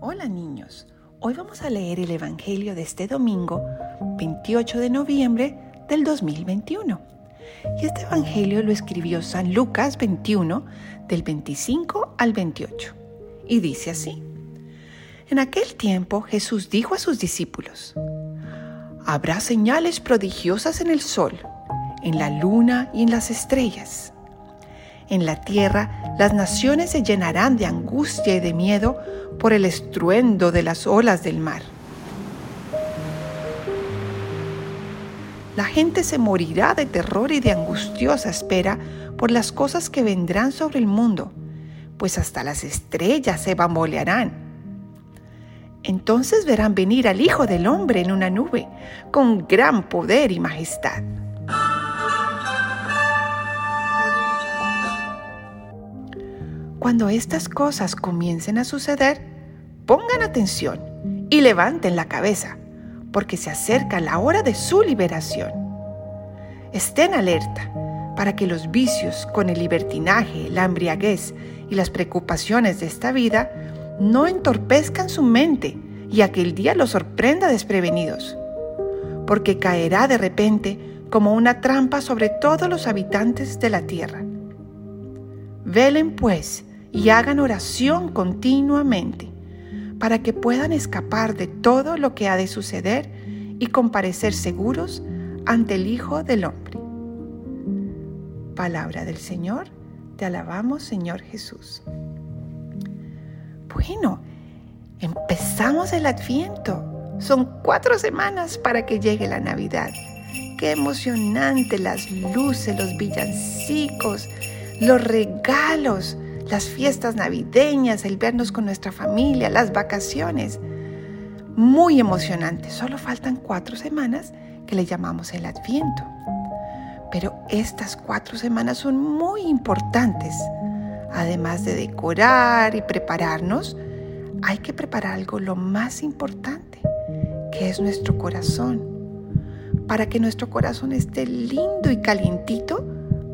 Hola niños, hoy vamos a leer el Evangelio de este domingo 28 de noviembre del 2021. Y este Evangelio lo escribió San Lucas 21 del 25 al 28. Y dice así. En aquel tiempo Jesús dijo a sus discípulos, Habrá señales prodigiosas en el sol, en la luna y en las estrellas. En la tierra las naciones se llenarán de angustia y de miedo por el estruendo de las olas del mar. La gente se morirá de terror y de angustiosa espera por las cosas que vendrán sobre el mundo, pues hasta las estrellas se bambolearán. Entonces verán venir al Hijo del Hombre en una nube, con gran poder y majestad. Cuando estas cosas comiencen a suceder, pongan atención y levanten la cabeza, porque se acerca la hora de su liberación. Estén alerta para que los vicios con el libertinaje, la embriaguez y las preocupaciones de esta vida no entorpezcan su mente y aquel día los sorprenda desprevenidos, porque caerá de repente como una trampa sobre todos los habitantes de la tierra. Velen pues y hagan oración continuamente para que puedan escapar de todo lo que ha de suceder y comparecer seguros ante el Hijo del Hombre. Palabra del Señor, te alabamos Señor Jesús. Bueno, empezamos el adviento. Son cuatro semanas para que llegue la Navidad. Qué emocionante las luces, los villancicos, los regalos las fiestas navideñas, el vernos con nuestra familia, las vacaciones. Muy emocionante. Solo faltan cuatro semanas que le llamamos el Adviento. Pero estas cuatro semanas son muy importantes. Además de decorar y prepararnos, hay que preparar algo lo más importante, que es nuestro corazón, para que nuestro corazón esté lindo y calientito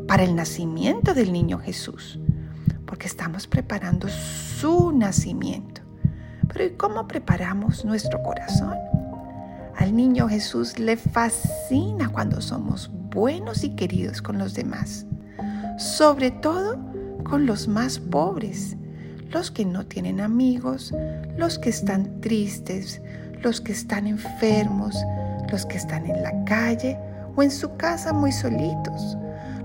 para el nacimiento del niño Jesús porque estamos preparando su nacimiento. Pero ¿y cómo preparamos nuestro corazón? Al niño Jesús le fascina cuando somos buenos y queridos con los demás, sobre todo con los más pobres, los que no tienen amigos, los que están tristes, los que están enfermos, los que están en la calle o en su casa muy solitos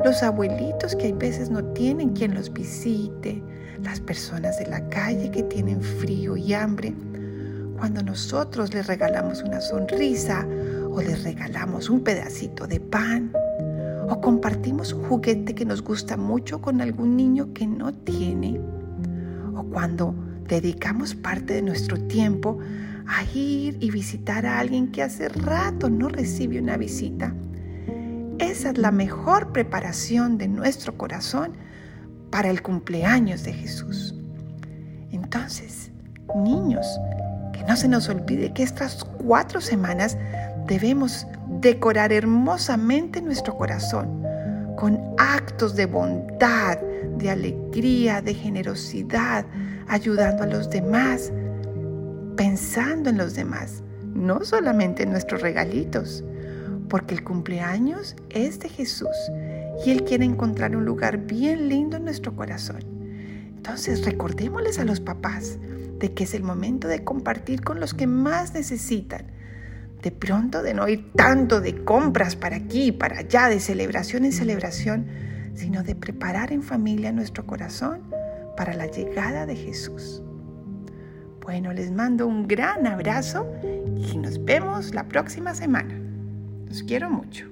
los abuelitos que hay veces no tienen quien los visite, las personas de la calle que tienen frío y hambre. Cuando nosotros les regalamos una sonrisa o les regalamos un pedacito de pan o compartimos un juguete que nos gusta mucho con algún niño que no tiene o cuando dedicamos parte de nuestro tiempo a ir y visitar a alguien que hace rato no recibe una visita esa es la mejor preparación de nuestro corazón para el cumpleaños de Jesús. Entonces, niños, que no se nos olvide que estas cuatro semanas debemos decorar hermosamente nuestro corazón con actos de bondad, de alegría, de generosidad, ayudando a los demás, pensando en los demás, no solamente en nuestros regalitos, porque el cumpleaños es de Jesús y Él quiere encontrar un lugar bien lindo en nuestro corazón. Entonces recordémosles a los papás de que es el momento de compartir con los que más necesitan. De pronto de no ir tanto de compras para aquí y para allá, de celebración en celebración, sino de preparar en familia nuestro corazón para la llegada de Jesús. Bueno, les mando un gran abrazo y nos vemos la próxima semana. Los quiero mucho.